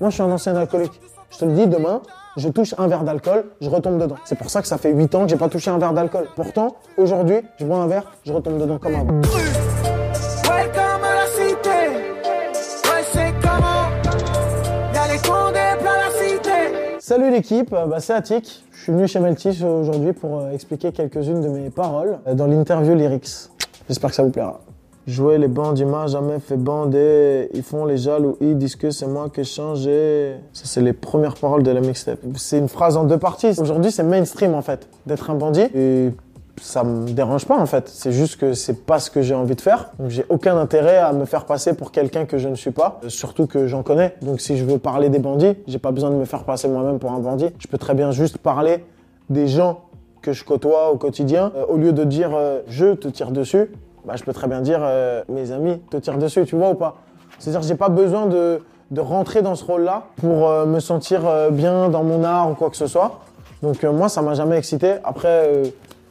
Moi, je suis un ancien alcoolique. Je te le dis, demain, je touche un verre d'alcool, je retombe dedans. C'est pour ça que ça fait 8 ans que j'ai pas touché un verre d'alcool. Pourtant, aujourd'hui, je bois un verre, je retombe dedans comme avant. Salut l'équipe, bah, c'est Attic. Je suis venu chez Meltis aujourd'hui pour euh, expliquer quelques-unes de mes paroles euh, dans l'interview Lyrics. J'espère que ça vous plaira. Jouer les bandits m'a jamais fait bander. Ils font les jaloux, ils disent que c'est moi qui ai changé. Ça, c'est les premières paroles de la mixtape. C'est une phrase en deux parties. Aujourd'hui, c'est mainstream en fait, d'être un bandit. Et ça me dérange pas en fait. C'est juste que c'est pas ce que j'ai envie de faire. Donc j'ai aucun intérêt à me faire passer pour quelqu'un que je ne suis pas. Euh, Surtout que j'en connais. Donc si je veux parler des bandits, j'ai pas besoin de me faire passer moi-même pour un bandit. Je peux très bien juste parler des gens que je côtoie au quotidien. Euh, au lieu de dire euh, je te tire dessus, bah, je peux très bien dire euh, mes amis te tirent dessus, tu vois ou pas? C'est-à-dire j'ai pas besoin de, de rentrer dans ce rôle-là pour euh, me sentir euh, bien dans mon art ou quoi que ce soit. Donc moi, ça m'a jamais excité. Après,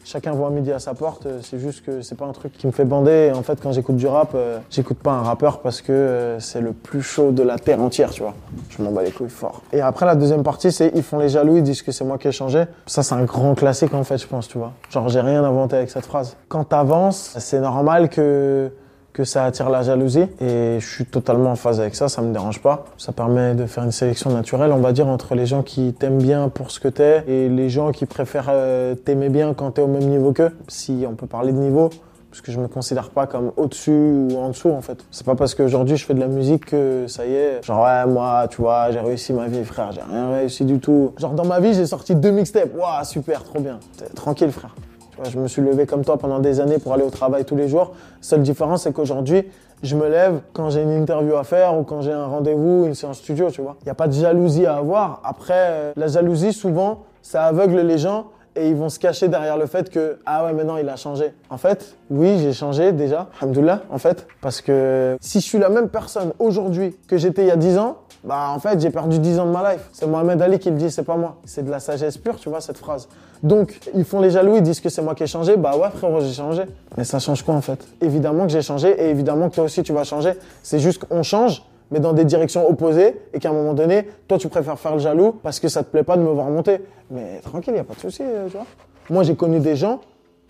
chacun voit midi à sa porte. Euh, C'est juste que c'est pas un truc qui me fait bander. En fait, quand j'écoute du rap, euh, j'écoute pas un rappeur parce que euh, c'est le plus chaud de la terre entière, tu vois. Je m'en bats les couilles fort. Et après, la deuxième partie, c'est ils font les jaloux, ils disent que c'est moi qui ai changé. Ça, c'est un grand classique en fait, je pense, tu vois. Genre, j'ai rien inventé avec cette phrase. Quand t'avances, c'est normal que que ça attire la jalousie et je suis totalement en phase avec ça, ça me dérange pas. Ça permet de faire une sélection naturelle, on va dire, entre les gens qui t'aiment bien pour ce que t'es et les gens qui préfèrent euh, t'aimer bien quand t'es au même niveau qu'eux, si on peut parler de niveau. Parce que je me considère pas comme au-dessus ou en dessous en fait. C'est pas parce qu'aujourd'hui je fais de la musique que ça y est. Genre ouais moi tu vois j'ai réussi ma vie frère, j'ai rien réussi du tout. Genre dans ma vie j'ai sorti deux mixtapes. Waouh super trop bien. Tranquille frère. Je me suis levé comme toi pendant des années pour aller au travail tous les jours. Seule différence, c'est qu'aujourd'hui, je me lève quand j'ai une interview à faire ou quand j'ai un rendez-vous, une séance studio, tu vois. Il n'y a pas de jalousie à avoir. Après, euh, la jalousie, souvent, ça aveugle les gens et ils vont se cacher derrière le fait que ah ouais maintenant il a changé. En fait, oui, j'ai changé déjà, alhamdoulilah, en fait, parce que si je suis la même personne aujourd'hui que j'étais il y a 10 ans, bah en fait, j'ai perdu 10 ans de ma life. C'est Mohamed Ali qui le dit, c'est pas moi. C'est de la sagesse pure, tu vois cette phrase. Donc, ils font les jaloux, ils disent que c'est moi qui ai changé. Bah ouais, frérot, j'ai changé. Mais ça change quoi en fait? Évidemment que j'ai changé et évidemment que toi aussi tu vas changer. C'est juste qu'on change mais dans des directions opposées, et qu'à un moment donné, toi, tu préfères faire le jaloux parce que ça te plaît pas de me voir monter. Mais tranquille, y a pas de souci, euh, tu vois. Moi, j'ai connu des gens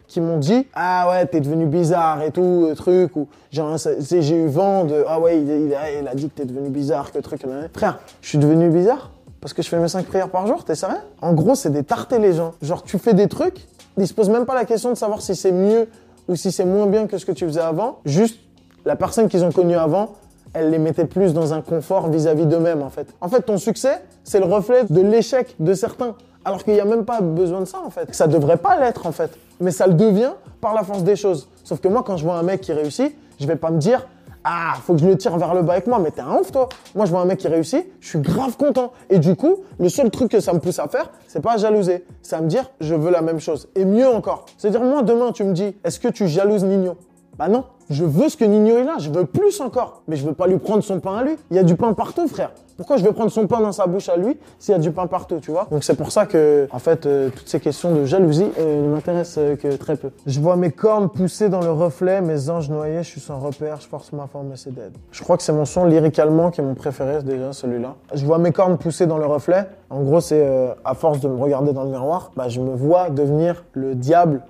qui m'ont dit ah ouais t'es devenu bizarre et tout truc ou genre j'ai eu vent de ah ouais il, il a, dit que t'es devenu bizarre que truc frère je suis devenu bizarre parce que je fais mes cinq prières par jour t'es sérieux? En gros c'est des tartés les gens genre tu fais des trucs ils se posent même pas la question de savoir si c'est mieux ou si c'est moins bien que ce que tu faisais avant juste la personne qu'ils ont connue avant elle les mettait plus dans un confort vis-à-vis d'eux-mêmes en fait. En fait, ton succès, c'est le reflet de l'échec de certains. Alors qu'il n'y a même pas besoin de ça en fait. Ça devrait pas l'être en fait. Mais ça le devient par la force des choses. Sauf que moi, quand je vois un mec qui réussit, je vais pas me dire Ah, faut que je le tire vers le bas avec moi, mais t'es un ouf toi. Moi, je vois un mec qui réussit, je suis grave content. Et du coup, le seul truc que ça me pousse à faire, c'est pas à jalouser. C'est à me dire Je veux la même chose. Et mieux encore. C'est-à-dire, moi, demain, tu me dis Est-ce que tu jalouses Nino? Bah non, je veux ce que Nino est là, je veux plus encore. Mais je veux pas lui prendre son pain à lui. Il y a du pain partout, frère. Pourquoi je vais prendre son pain dans sa bouche à lui s'il y a du pain partout, tu vois? Donc c'est pour ça que, en fait, euh, toutes ces questions de jalousie euh, m'intéressent euh, que très peu. Je vois mes cornes pousser dans le reflet, mes anges noyés, je suis sans repère, je force ma forme et c'est dead. Je crois que c'est mon son lyricalement qui est mon préféré déjà, celui-là. Je vois mes cornes pousser dans le reflet. En gros, c'est à force de me regarder dans le miroir, bah, je me vois devenir le diable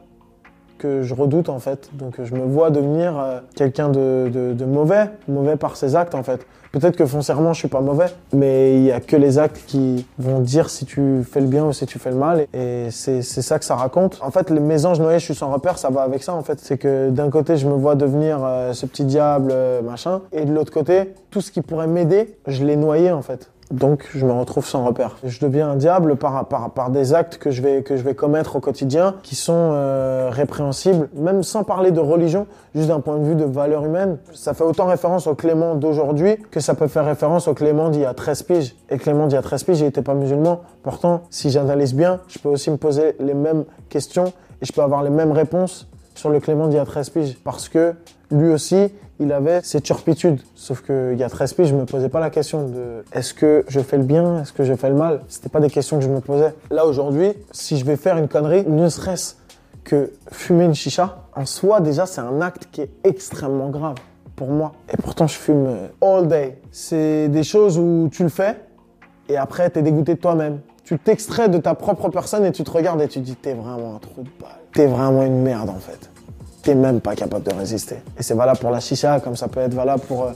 que je redoute en fait. Donc je me vois devenir euh, quelqu'un de, de- mauvais, mauvais par ses actes en fait. Peut-être que foncièrement je suis pas mauvais, mais il y a que les actes qui vont dire si tu fais le bien ou si tu fais le mal. Et c'est c'est ça que ça raconte. En fait, les mésanges noyés, je suis sans repère, ça va avec ça en fait. C'est que d'un côté je me vois devenir euh, ce petit diable euh, machin, et de l'autre côté tout ce qui pourrait m'aider, je l'ai noyé en fait. Donc je me retrouve sans repère. Je deviens un diable par, des actes que je, vais, que je vais commettre au quotidien qui sont euh, répréhensibles, même sans parler de religion, juste d'un point de vue de valeur humaine. Ça fait autant référence au Clément d'aujourd'hui que ça peut faire référence au Clément d'il y a 13 piges. Et Clément d'il y a 13 piges, il n'était pas musulman. Pourtant, si j'analyse bien, je peux aussi me poser les mêmes questions et je peux avoir les mêmes réponses sur le Clément d'il y a 13 piges. Parce que lui aussi, il avait ses turpitudes. Sauf qu'il y a 13 piges, je me posais pas la question de est-ce que je fais le bien, est-ce que je fais le mal? C'était pas des questions que je me posais. Là, aujourd'hui, si je vais faire une connerie, ne serait-ce que fumer une chicha, en soi, déjà, c'est un acte qui est extrêmement grave pour moi. Et pourtant, je fume euh, all day. C'est des choses où tu le fais, et après, t'es dégoûté de toi-même. Tu t'extrais de ta propre personne et tu te regardes et tu te dis, t'es vraiment un trou de balle. T'es vraiment une merde, en fait. T'es même pas capable de résister. Et c'est valable pour la chicha, comme ça peut être valable pour euh,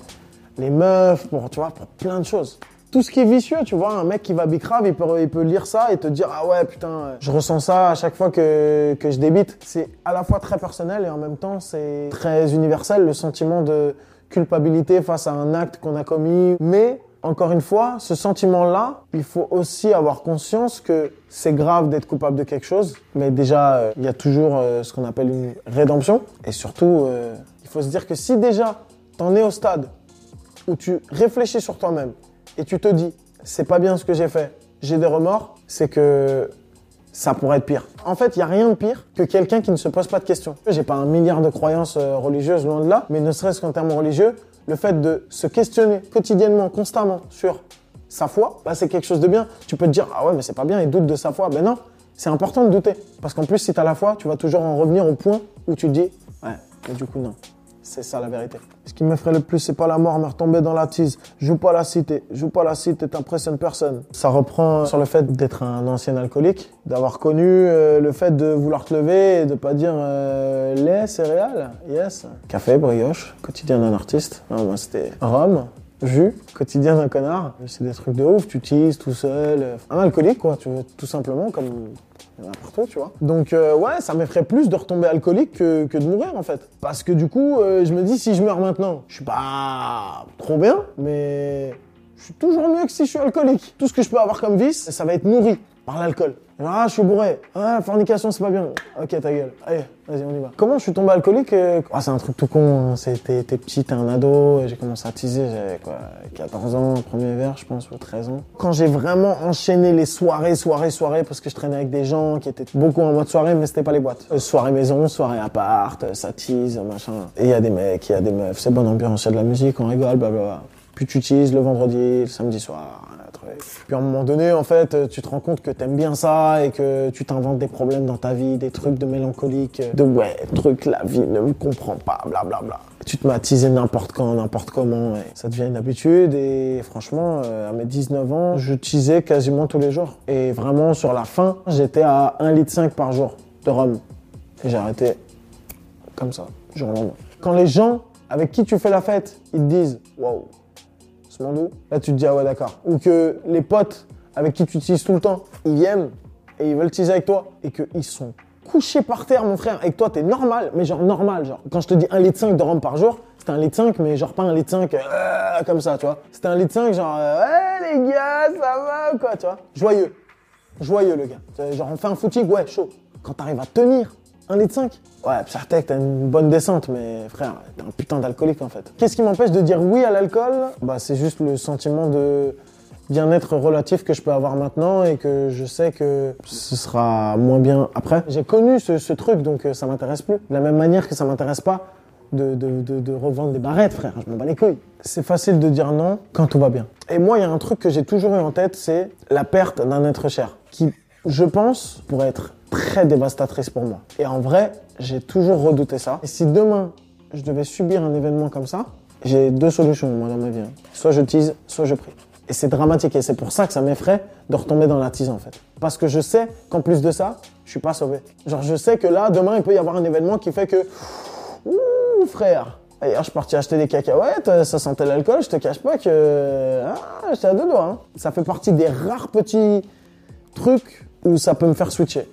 les meufs, pour, tu vois, pour plein de choses. Tout ce qui est vicieux, tu vois, un mec qui va bicrave, il peut, il peut lire ça et te dire, ah ouais, putain, euh, je ressens ça à chaque fois que, que je débite. C'est à la fois très personnel et en même temps, c'est très universel, le sentiment de culpabilité face à un acte qu'on a commis. Mais encore une fois, ce sentiment-là, il faut aussi avoir conscience que c'est grave d'être coupable de quelque chose, mais déjà, euh, il y a toujours euh, ce qu'on appelle une rédemption. Et surtout, euh, il faut se dire que si déjà, t'en es au stade où tu réfléchis sur toi-même et tu te dis, c'est pas bien ce que j'ai fait, j'ai des remords, c'est que ça pourrait être pire. En fait, il n'y a rien de pire que quelqu'un qui ne se pose pas de questions. J'ai pas un milliard de croyances religieuses loin de là, mais ne serait-ce qu'en termes religieux, le fait de se questionner quotidiennement, constamment sur sa foi, bah, c'est quelque chose de bien. Tu peux te dire, ah ouais, mais c'est pas bien, il doute de sa foi. Ben non, c'est important de douter. Parce qu'en plus, si tu as la foi, tu vas toujours en revenir au point où tu te dis, ouais, mais du coup, non. C'est ça la vérité. Ce qui me ferait le plus, c'est pas la mort, me retomber dans la tise. Joue pas la cité. Joue pas la cité, t'impressionnes personne. Ça reprend sur le fait d'être un ancien alcoolique, d'avoir connu euh, le fait de vouloir te lever et de pas dire euh, lait, céréales, yes. Café, brioche, quotidien d'un artiste. Non, moi c'était rhum, jus, quotidien d'un connard. C'est des trucs de ouf, tu utilises tout seul. Un alcoolique, quoi, tu veux, tout simplement, comme n'importe où, tu vois. Donc, euh, ouais, ça m'effraie plus de retomber alcoolique que, que de mourir, en fait. Parce que du coup, euh, je me dis, si je meurs maintenant, je suis pas trop bien, mais je suis toujours mieux que si je suis alcoolique. Tout ce que je peux avoir comme vice, ça va être nourri par l'alcool. Ah, je suis bourré. Ah, fornication, c'est pas bien. Ok, ta gueule. Allez, vas-y, on y va. Comment je suis tombé alcoolique euh, Ah, c'est un truc tout con. hein. T'es petit, t'es un ado. et J'ai commencé à teaser, j'avais quoi, 14 ans, premier verre, je pense, ou 13 ans. Quand j'ai vraiment enchaîné les soirées, soirées, soirées, parce que je traînais avec des gens qui étaient beaucoup en mode soirée, mais c'était pas les boîtes. Euh, soirée maison, soirée appart, euh, ça tease, machin. Et il y a des mecs, il y a des meufs, c'est bonne ambiance, il y a de la musique, on rigole, blablabla. Puis tu utilises le vendredi, le samedi soir. Puis à un moment donné, en fait, tu te rends compte que t'aimes bien ça et que tu t'inventes des problèmes dans ta vie, des trucs de mélancolique, de ouais, truc, la vie ne me comprend pas, blablabla. Tu te mets à teaser n'importe quand, n'importe comment, et ça devient une habitude. Et franchement, euh, à mes 19 ans, je teasais quasiment tous les jours. Et vraiment, sur la fin, j'étais à 1,5 litre par jour de rhum. Et j'ai arrêté comme ça, jour au lendemain. Quand les gens avec qui tu fais la fête, ils te disent Waouh, monde où Là, tu te dis Ah ouais, d'accord. Ou que les potes avec qui tu utilises tout le temps, ils viennent et ils veulent teaser avec toi et qu'ils sont couchés par terre, mon frère, et que toi, t'es normal, mais genre normal. Genre, quand je te dis 1,5 litre de rhum par jour, c'était 1,5 litre, mais genre pas 1,5 litre euh, comme ça, tu vois. C'était 1,5 litre, genre euh, Ouais, les gars, ça va, quoi, tu vois. Joyeux. Joyeux, le gars. Genre, on fait un footing, ouais, chaud. Quand t'arrives à tenir 1,5 litre, ouais, certain que t'as une bonne descente, mais frère, t'es un putain d'alcoolique en fait. Qu'est-ce qui m'empêche de dire oui à l'alcool? Bah, c'est juste le sentiment de bien-être relatif que je peux avoir maintenant et que je sais que ce sera moins bien après. J'ai connu ce, ce truc, donc euh, ça m'intéresse plus. De la même manière que ça m'intéresse pas de, de, de, de revendre des barrettes, frère. Je m'en bats les couilles. C'est facile de dire non quand tout va bien. Et moi, il y a un truc que j'ai toujours eu en tête, c'est la perte d'un être cher, qui, je pense, pourrait être très dévastatrice pour moi. Et en vrai, j'ai toujours redouté ça. Et si demain, je devais subir un événement comme ça, j'ai deux solutions, moi, dans ma vie. hein. Soit je tease, soit je prie. Et c'est dramatique. Et c'est pour ça que ça m'effraie de retomber dans la tease, en fait. Parce que je sais qu'en plus de ça, je suis pas sauvé. Genre, je sais que là, demain, il peut y avoir un événement qui fait que Ouh, frère. Hier, je suis parti acheter des cacahuètes, euh, ça sentait l'alcool, je te cache pas que. Ah, j'étais à deux doigts. hein. Ça fait partie des rares petits trucs où ça peut me faire switcher.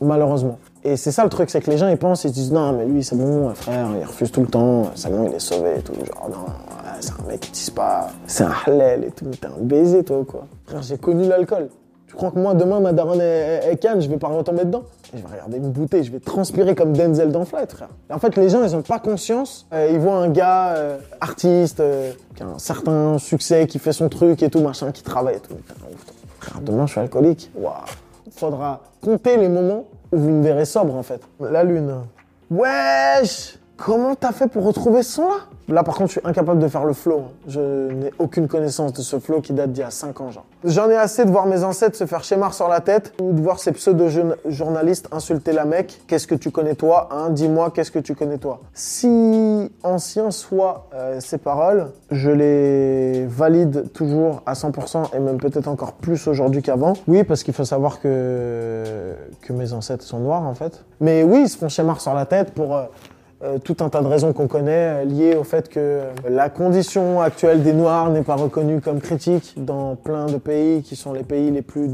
Malheureusement. Et c'est ça le truc, c'est que les gens ils pensent, ils se disent non, mais lui c'est bon, frère, il refuse tout le temps, c'est bon, il est sauvé et tout. Genre, non, c'est un mec qui tisse pas, c'est un halal et tout, t'es un baiser toi quoi. Frère, j'ai connu l'alcool. Tu crois que moi demain ma daronne est, canne, je vais pas retomber dedans? Et Je vais regarder une bouteille, je vais transpirer comme Denzel dans Flight, frère. En fait, les gens ils ont pas conscience, euh, ils voient un gars euh, artiste, euh, qui a un certain succès, qui fait son truc et tout, machin, qui travaille et tout. Frère, demain je suis alcoolique. Waouh. Faudra compter les moments où vous me verrez sobre en fait. La lune. Wesh Comment t'as fait pour retrouver ce son là Là, par contre, je suis incapable de faire le flow. Je n'ai aucune connaissance de ce flow qui date d'il y a 5 ans, genre. J'en ai assez de voir mes ancêtres se faire schémar sur la tête ou de voir ces pseudo-journalistes insulter la mec. Qu'est-ce que tu connais toi hein? Dis-moi, qu'est-ce que tu connais toi? Si ancien soient euh, ces paroles, je les valide toujours à 100% et même peut-être encore plus aujourd'hui qu'avant. Oui, parce qu'il faut savoir que, que mes ancêtres sont noirs, en fait. Mais oui, ils se font schémar sur la tête pour... euh, euh, tout un tas de raisons qu'on connaît euh, liées au fait que euh, la condition actuelle des Noirs n'est pas reconnue comme critique dans plein de pays qui sont les pays les plus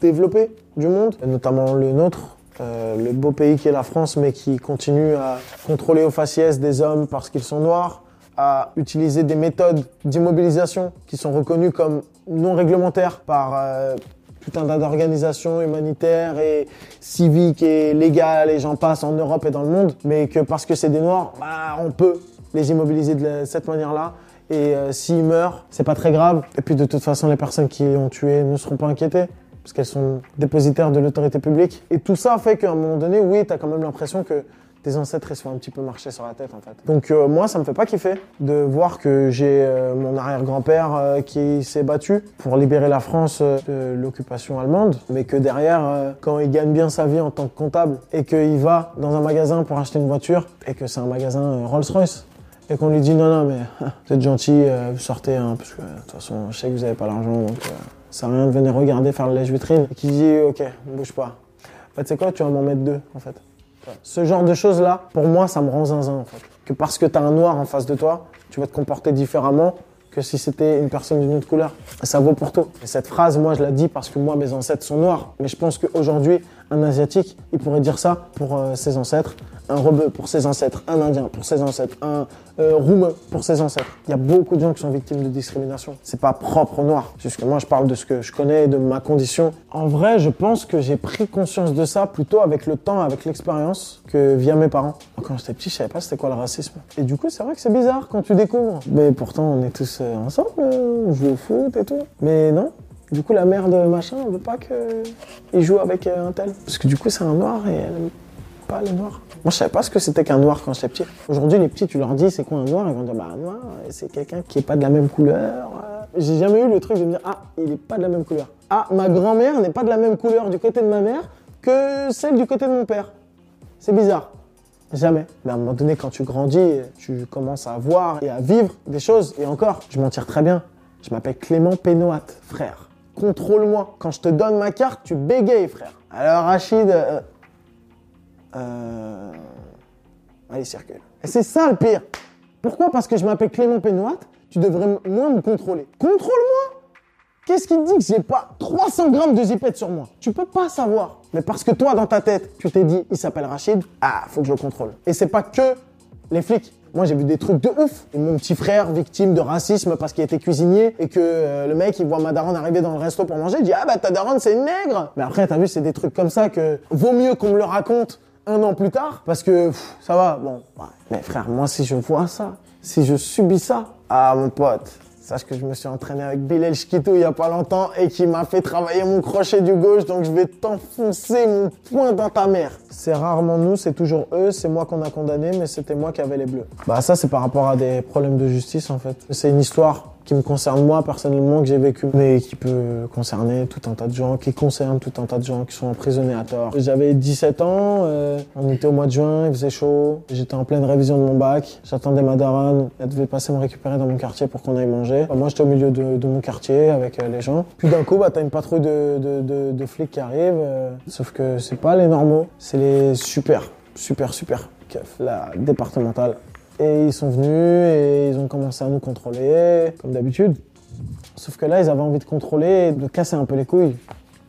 développés du monde, notamment le nôtre. le beau pays qui est la France, mais qui continue à contrôler au faciès des hommes parce qu'ils sont noirs, à utiliser des méthodes d'immobilisation qui sont reconnues comme non réglementaires par tout un tas d'organisations humanitaires et civiques et légales et j'en passe en Europe et dans le monde, mais que parce que c'est des noirs, bah, on peut les immobiliser de cette manière-là. Et euh, s'ils meurent, c'est pas très grave. Et puis de toute façon, les personnes qui ont tués ne seront pas inquiétées parce qu'elles sont dépositaires de l'autorité publique. Et tout ça fait qu'à un moment donné, oui, t'as quand même l'impression que tes ancêtres ils se font un petit peu marcher sur la tête en fait. Donc euh, moi ça me fait pas kiffer de voir que j'ai euh, mon arrière-grand-père euh, qui s'est battu pour libérer la France de l'occupation allemande, mais que derrière quand il gagne bien sa vie en tant que comptable et qu'il va dans un magasin pour acheter une voiture et que c'est un magasin Rolls-Royce et qu'on lui dit non non mais vous êtes gentil, vous sortez hein, parce que de toute façon je sais que vous avez pas l'argent donc ça rien de venir regarder faire le lèche-vitrine et qui dit ok bouge pas. En fait c'est quoi tu vas m'en mettre deux en fait? Ce genre de choses-là, pour moi, ça me rend zinzin, en fait. Que parce que t'as un noir en face de toi, tu vas te comporter différemment que si c'était une personne d'une autre couleur. Ça vaut pour tout. Et cette phrase, moi, je la dis parce que moi, mes ancêtres sont noirs. Mais je pense qu'aujourd'hui, un Asiatique, il pourrait dire ça pour euh, ses ancêtres. Un Rebeu pour ses ancêtres. Un Indien pour ses ancêtres. Un euh, Roumain pour ses ancêtres. Il y a beaucoup de gens qui sont victimes de discrimination. C'est pas propre aux Noirs. Juste que moi, je parle de ce que je connais de ma condition. En vrai, je pense que j'ai pris conscience de ça plutôt avec le temps, avec l'expérience, que via mes parents. Quand j'étais petit, je savais pas c'était quoi le racisme. Et du coup, c'est vrai que c'est bizarre quand tu découvres. Mais pourtant, on est tous euh, ensemble, euh, on joue au foot et tout. Mais non. Du coup, la mère de machin, elle veut pas qu'il joue avec euh, un tel. Parce que du coup, c'est un noir et elle aime pas les noirs. Moi, je savais pas ce que c'était qu'un noir quand j'étais petit. Aujourd'hui, les petits, tu leur dis c'est quoi un noir? Ils vont dire bah un noir, euh, c'est quelqu'un qui est pas de la même couleur. euh. J'ai jamais eu le truc de me dire ah, il est pas de la même couleur. Ah, ma grand-mère n'est pas de la même couleur du côté de ma mère que celle du côté de mon père. C'est bizarre. Jamais. Mais à un moment donné, quand tu grandis, tu commences à voir et à vivre des choses. Et encore, je m'en tire très bien. Je m'appelle Clément Pénoat, frère. Contrôle-moi. Quand je te donne ma carte, tu bégayes, frère. Alors, Rachid. euh, euh, Allez, circule. Et c'est ça le pire. Pourquoi? Parce que je m'appelle Clément Pénoat, tu devrais moins me contrôler. Contrôle-moi Qu'est-ce qui te dit que j'ai pas 300 grammes de zipette sur moi? Tu peux pas savoir. Mais parce que toi, dans ta tête, tu t'es dit, il s'appelle Rachid, ah, faut que je le contrôle. Et c'est pas que les flics. Moi, j'ai vu des trucs de ouf. Et mon petit frère, victime de racisme parce qu'il était cuisinier et que euh, le mec, il voit ma daronne arriver dans le resto pour manger, il dit, ah bah ta daronne, c'est une nègre. Mais après, t'as vu, c'est des trucs comme ça que vaut mieux qu'on me le raconte un an plus tard parce que ça va, bon. ouais. Mais frère, moi, si je vois ça, si je subis ça, ah, mon pote, Sache que je me suis entraîné avec Bilal Shkito il y a pas longtemps et qui m'a fait travailler mon crochet du gauche, donc je vais t'enfoncer mon poing dans ta mère. C'est rarement nous, c'est toujours eux, c'est moi qu'on a condamné, mais c'était moi qui avais les bleus. Bah ça c'est par rapport à des problèmes de justice en fait. C'est une histoire qui me concerne moi personnellement, que j'ai vécu, mais qui peut concerner tout un tas de gens, qui concerne tout un tas de gens qui sont emprisonnés à tort. J'avais 17 ans, euh, on était au mois de juin, il faisait chaud, j'étais en pleine révision de mon bac, j'attendais ma daronne, elle devait passer me récupérer dans mon quartier pour qu'on aille manger. Moi j'étais au milieu de, de mon quartier avec euh, les gens. Puis d'un coup, bah, t'as une patrouille de, de, de, flics qui arrive, euh, sauf que c'est pas les normaux, c'est les super, super, super la départementale. Et ils sont venus et ils ont commencé à nous contrôler, comme d'habitude. Sauf que là, ils avaient envie de contrôler et de casser un peu les couilles.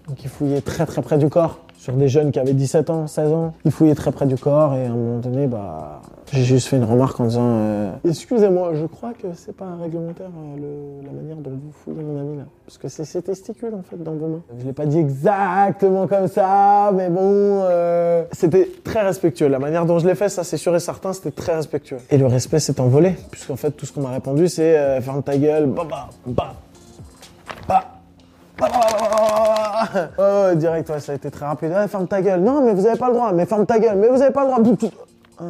Donc ils fouillaient très très près du corps. Sur des jeunes qui avaient 17 ans, 16 ans. Ils fouillaient très près du corps et à un moment donné, bah, j'ai juste fait une remarque en disant euh, Excusez-moi, je crois que c'est pas réglementaire euh, le- la manière dont vous fouillez mon ami là. Parce que c'est ses testicules en fait dans vos mains. Je l'ai pas dit exactement comme ça, mais bon, euh, c'était très respectueux. La manière dont je l'ai fait, ça c'est sûr et certain, c'était très respectueux. Et le respect s'est envolé, puisqu'en fait tout ce qu'on m'a répondu c'est euh, ferme ta gueule, bah bah bah bah. Ah, oh, direct, ouais, ça a été très rapide. Ouais, ferme ta gueule. Non, mais vous avez pas le droit. Mais ferme ta gueule. Mais vous avez pas le droit. Ah.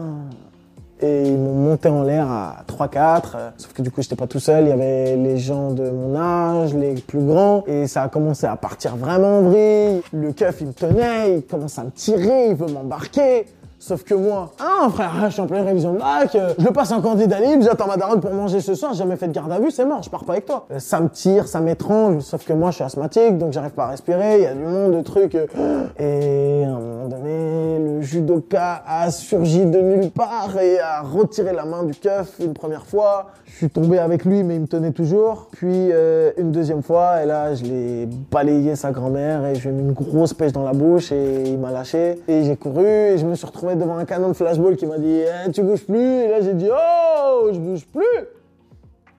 et ils m'ont monté en l'air à 3-4. euh, Sauf que du coup, j'étais pas tout seul. Il y avait les gens de mon âge, les plus grands. Et ça a commencé à partir vraiment en vrille. Le keuf, il me tenait, il commence à me tirer, il veut m'embarquer. Sauf que moi, ah frère, je suis en pleine révision de bac, euh, je passe en candidat libre, j'attends ma daronne pour manger ce soir, j'ai jamais fait de garde à vue, c'est mort, je pars pas avec toi. Euh, Ça me tire, ça m'étrangle, sauf que moi je suis asthmatique, donc j'arrive pas à respirer, il y a du monde, de trucs. euh, Et à un moment donné, le judoka a surgi de nulle part et a retiré la main du keuf une première fois. Je suis tombé avec lui, mais il me tenait toujours. Puis une deuxième fois, et là, je l'ai balayé sa grand-mère et je lui ai mis une grosse pêche dans la bouche et il m'a lâché. Et j'ai couru et je me suis retrouvé devant un canon de flashball qui m'a dit Eh, Tu bouges plus. Et là, j'ai dit Oh, je bouge plus.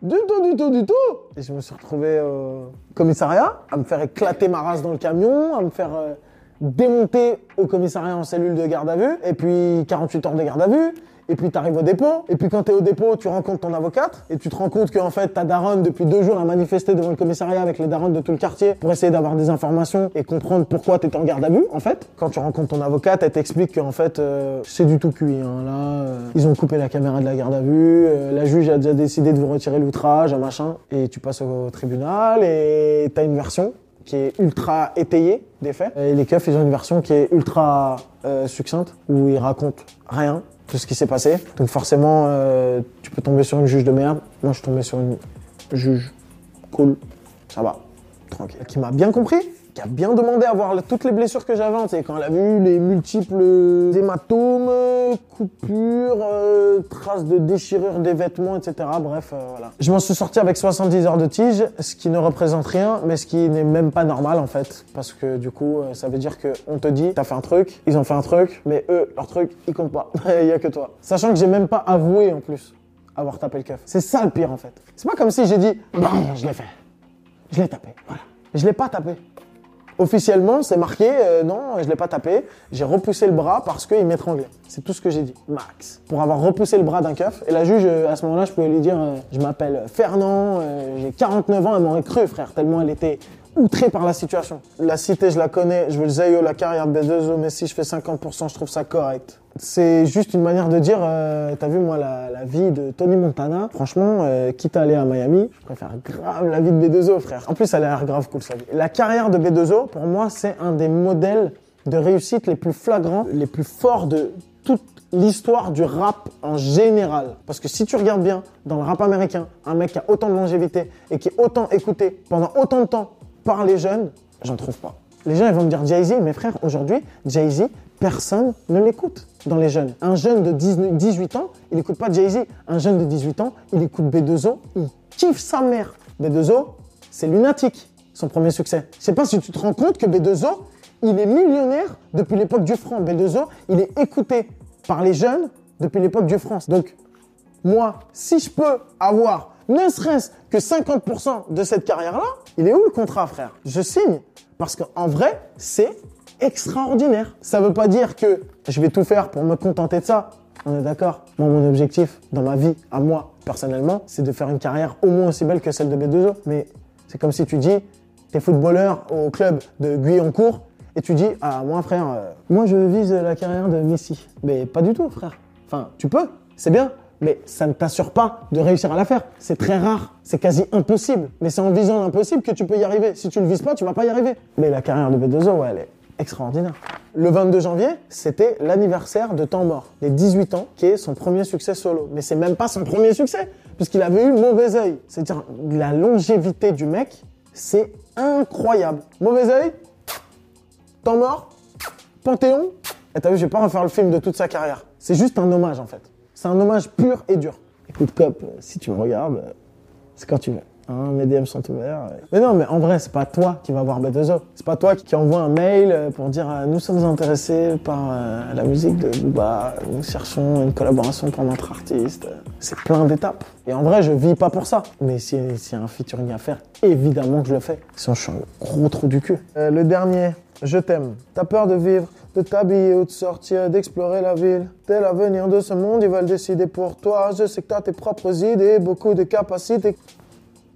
Du tout, du tout, du tout. Et je me suis retrouvé au commissariat à me faire éclater ma race dans le camion, à me faire euh, démonter au commissariat en cellule de garde à vue, et puis 48 heures de garde à vue, et puis tu arrives au dépôt, et puis quand tu es au dépôt, tu rencontres ton avocate, et tu te rends compte qu'en fait ta daronne, depuis deux jours, a manifesté devant le commissariat avec les daronnes de tout le quartier pour essayer d'avoir des informations et comprendre pourquoi tu en garde à vue, en fait. Quand tu rencontres ton avocate, elle t'explique qu'en fait, euh, c'est du tout cuit. Hein. Là, euh, ils ont coupé la caméra de la garde à vue, euh, la juge a déjà décidé de vous retirer l'outrage, un machin, et tu passes au tribunal, et tu as une version qui est ultra étayée des faits. Et les keufs, ils ont une version qui est ultra succincte, où ils racontent rien, tout ce qui s'est passé. Donc forcément, euh, tu peux tomber sur une juge de merde. Moi, je suis tombé sur une juge cool, ça va, tranquille. Qui m'a bien compris, qui a bien demandé à voir toutes les blessures que j'avais. Quand elle a vu les multiples hématomes, coupures, euh, traces de déchirure des vêtements, etc. Bref, euh, voilà. Je m'en suis sorti avec 70 heures de tige, ce qui ne représente rien, mais ce qui n'est même pas normal en fait. Parce que du coup, euh, ça veut dire qu'on te dit, t'as fait un truc, ils ont fait un truc, mais eux, leur truc, ils comptent pas. Il y a que toi. Sachant que j'ai même pas avoué en plus avoir tapé le keuf. C'est ça le pire en fait. C'est pas comme si j'ai dit, bon, je l'ai fait. Je l'ai tapé, voilà. Je l'ai pas tapé. Officiellement, c'est marqué, euh, non, je l'ai pas tapé. J'ai repoussé le bras parce qu'il m'étranglait. C'est tout ce que j'ai dit, max. Pour avoir repoussé le bras d'un keuf. Et la juge, euh, à ce moment-là, je pouvais lui dire, euh, je m'appelle Fernand, j'ai 49 ans, elle m'aurait cru, frère, tellement elle était outrée par la situation. La cité, je la connais, je veux le Zayo, la carrière de B2O, mais si je fais 50%, je trouve ça correct. C'est juste une manière de dire, euh, t'as vu moi la, la vie de Tony Montana, franchement, euh, quitte à aller à Miami, je préfère grave la vie de B2O, frère. En plus, elle a l'air grave cool sa vie. La carrière de B2O, pour moi, c'est un des modèles de réussite les plus flagrants, les plus forts de toute l'histoire du rap en général. Parce que si tu regardes bien, dans le rap américain, un mec qui a autant de longévité et qui est autant écouté pendant autant de temps par les jeunes, j'en trouve pas. Les gens ils vont me dire Jay-Z, mais frère, aujourd'hui, Jay-Z, personne ne l'écoute dans les jeunes. Un jeune de 19 18 ans, il n'écoute pas Jay-Z. Un jeune de 18 ans, il écoute B2O, il kiffe sa mère. B2O, c'est lunatique, son premier succès. Je sais pas si tu te rends compte que B2O, il est millionnaire depuis l'époque du franc. B2O, il est écouté par les jeunes depuis l'époque du franc. Donc, moi, si je peux avoir ne serait-ce que 50% de cette carrière-là, il est où le contrat, frère? Je signe. Parce qu'en vrai, c'est extraordinaire. Ça veut pas dire que je vais tout faire pour me contenter de ça. On est d'accord? Moi, mon objectif dans ma vie, à moi, personnellement, c'est de faire une carrière au moins aussi belle que celle de B2O. Mais c'est comme si tu dis, t'es footballeur au club de Guyancourt et tu dis, ah, moi, frère, euh, moi, je vise la carrière de Messi. Mais pas du tout, frère. Enfin, tu peux, c'est bien, mais ça ne t'assure pas de réussir à la faire. C'est très rare, c'est quasi impossible. Mais c'est en visant l'impossible que tu peux y arriver. Si tu le vises pas, tu vas pas y arriver. Mais la carrière de B2O, ouais, elle est extraordinaire. Le 22 janvier, c'était l'anniversaire de Temps Mort, les 18 ans, qui est son premier succès solo. Mais c'est même pas son premier succès, puisqu'il avait eu Mauvais Oeil. C'est-à-dire, la longévité du mec, c'est incroyable. Mauvais Oeil, Temps Mort, Panthéon. Et t'as vu, je vais pas refaire le film de toute sa carrière. C'est juste un hommage, en fait. C'est un hommage pur et dur. Écoute, Cop, euh, si tu me regardes, euh, c'est quand tu veux. Hein, mes DM sont ouverts. euh. Mais non, mais en vrai, c'est pas toi qui va voir B2O. C'est pas toi qui, envoie un mail pour dire nous sommes intéressés par la musique de Booba, nous cherchons une collaboration pour notre artiste. C'est plein d'étapes. Et en vrai, je vis pas pour ça. Mais si- s'il y a un featuring à faire, évidemment que je le fais. Sinon, je suis un gros trou du cul. Le dernier, je t'aime. T'as peur de vivre, de t'habiller ou de sortir, d'explorer la ville. Dès l'avenir de ce monde, ils veulent décider pour toi. Je sais que t'as tes propres idées, beaucoup de capacités.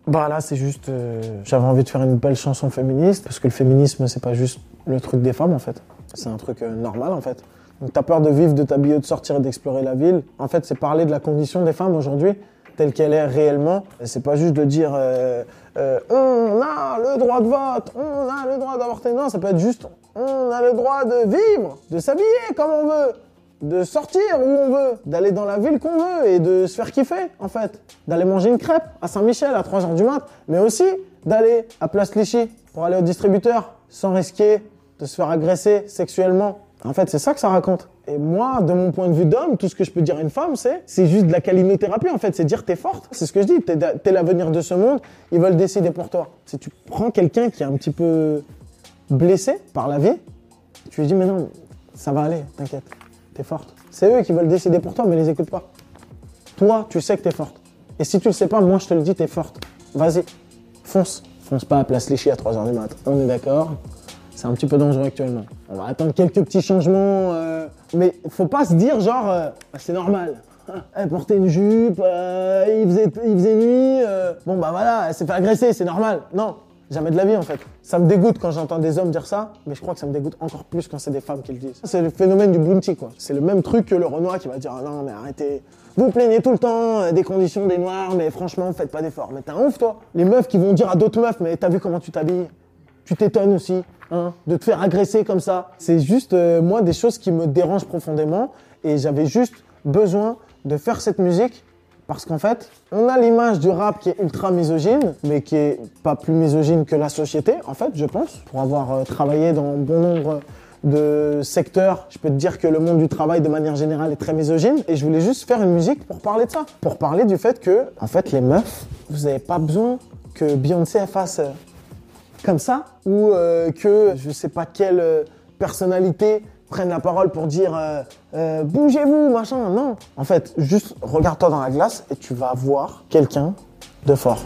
Bah là, c'est juste. euh, J'avais envie de faire une belle chanson féministe, parce que le féminisme, c'est pas juste le truc des femmes, en fait. C'est un truc euh, normal, en fait. Donc t'as peur de vivre, de t'habiller, de sortir et d'explorer la ville. En fait, c'est parler de la condition des femmes aujourd'hui, telle qu'elle est réellement. C'est pas juste de dire euh, euh, on a le droit de vote, on a le droit d'avorter. Non, ça peut être juste on a le droit de vivre, de s'habiller comme on veut, de sortir où on veut, d'aller dans la ville qu'on veut et de se faire kiffer en fait. D'aller manger une crêpe à Saint-Michel à 3h du mat, mais aussi d'aller à Place Clichy pour aller au distributeur sans risquer de se faire agresser sexuellement. En fait, c'est ça que ça raconte. Et moi, de mon point de vue d'homme, tout ce que je peux dire à une femme, c'est c'est juste de la calinothérapie en fait, c'est dire t'es forte. C'est ce que je dis, t'es l'avenir de ce monde, ils veulent décider pour toi. Si tu prends quelqu'un qui est un petit peu blessé par la vie, tu lui dis mais non, ça va aller, t'inquiète, t'es forte. C'est eux qui veulent décider pour toi, mais les écoute pas. Toi, tu sais que t'es forte. Et si tu le sais pas, moi je te le dis, t'es forte. Vas-y, fonce. Fonce pas à Place Léchy à 3h du mat. On est d'accord? C'est un petit peu dangereux actuellement. On va attendre quelques petits changements. euh, mais faut pas se dire genre, euh, Ah, c'est normal. Elle portait une jupe, euh, il, faisait, il faisait nuit. bon bah voilà, elle s'est fait agresser, c'est normal. Non, jamais de la vie en fait. Ça me dégoûte quand j'entends des hommes dire ça, mais je crois que ça me dégoûte encore plus quand c'est des femmes qui le disent. C'est le phénomène du bounty quoi. C'est le même truc que le Renoir qui va dire ah non mais arrêtez. Vous plaignez tout le temps des conditions des noirs, mais franchement faites pas d'efforts. Mais t'es un ouf toi. Les meufs qui vont dire à d'autres meufs mais t'as vu comment tu t'habilles? Tu t'étonnes aussi de te faire agresser comme ça. C'est juste, euh, moi, des choses qui me dérangent profondément. Et j'avais juste besoin de faire cette musique parce qu'en fait, on a l'image du rap qui est ultra misogyne, mais qui est pas plus misogyne que la société, en fait, je pense. Pour avoir euh, travaillé dans bon nombre de secteurs, je peux te dire que le monde du travail, de manière générale, est très misogyne. Et je voulais juste faire une musique pour parler de ça. Pour parler du fait que, en fait, les meufs, vous n'avez pas besoin que Beyoncé fasse... comme ça ou euh, que je sais pas quelle euh, personnalité prenne la parole pour dire euh, bougez-vous machin. Non. En fait juste regarde-toi dans la glace et tu vas voir quelqu'un de fort